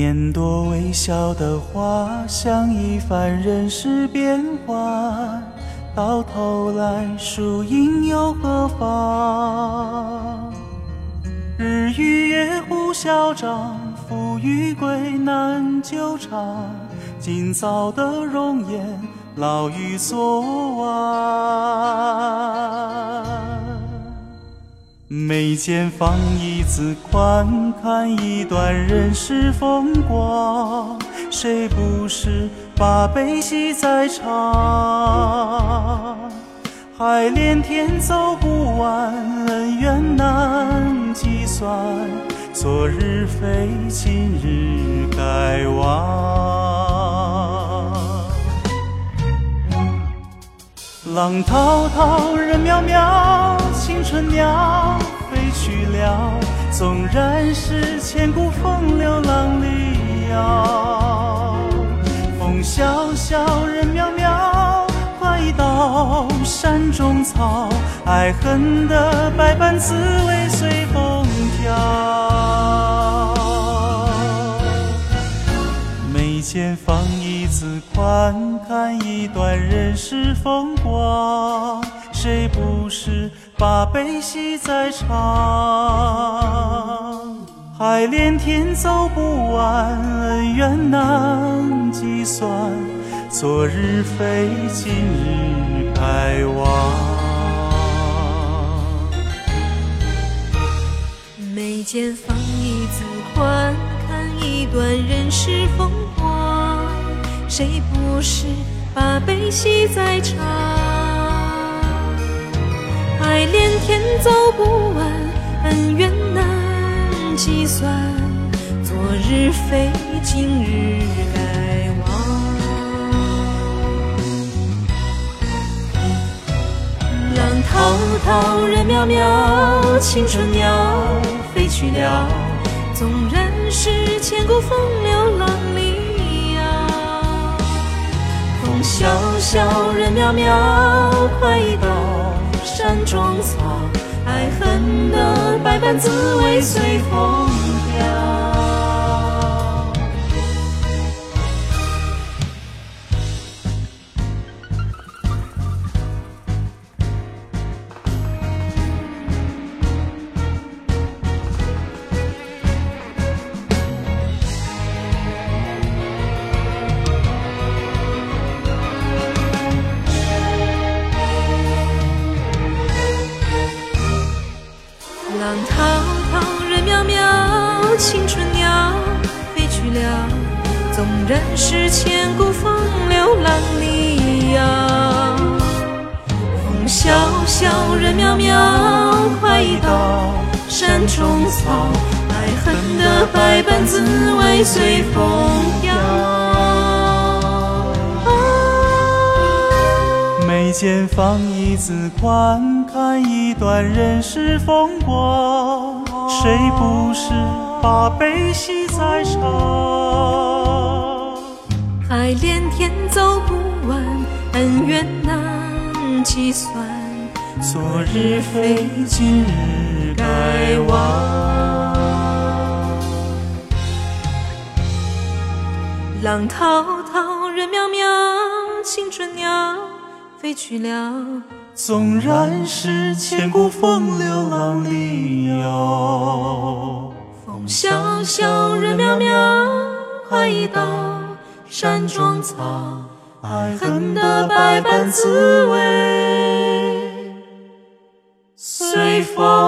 年多微笑的花，像一番人世变幻，到头来输赢又何妨？日与夜互消长，富与贵难久长。今早的容颜，老于昨晚。眉间放一字宽，看一段人世风光。谁不是把悲喜在尝？海连天走不完，恩怨难计算。昨日非今日该忘。浪滔滔，人渺渺，青春鸟。纵然是千古风流浪里摇。风萧萧，人渺渺，快到山中草。爱恨的百般滋味随风飘。眉间放一字宽，看一段人世风光。谁不是把悲喜在尝？海连天走不完，恩怨难计算。昨日非今日该忘。眉间放一字宽，看一段人世风光。谁不是把悲喜在尝？爱连天走不完，恩怨难计算。昨日非今日该忘。浪滔滔，人渺渺，青春鸟飞去了。纵然是千古风流浪里摇。风萧萧，人渺渺，快意山中草。爱恨的百般滋味随风飘。滔滔，人渺渺，青春鸟飞去了。纵然是千古风流浪里遥。风萧萧，人渺渺，快意刀山中草。爱恨的百般滋味随风飘。眉间放一字宽，看一段人世风光。谁不是把悲喜在尝？爱连天走不完，恩怨难计算。昨日非今日该忘。浪滔滔，人渺渺，青春鸟飞去了。纵然是千古风流浪里游。风萧萧，人渺渺，快意刀山中草。爱恨的百般滋味随风。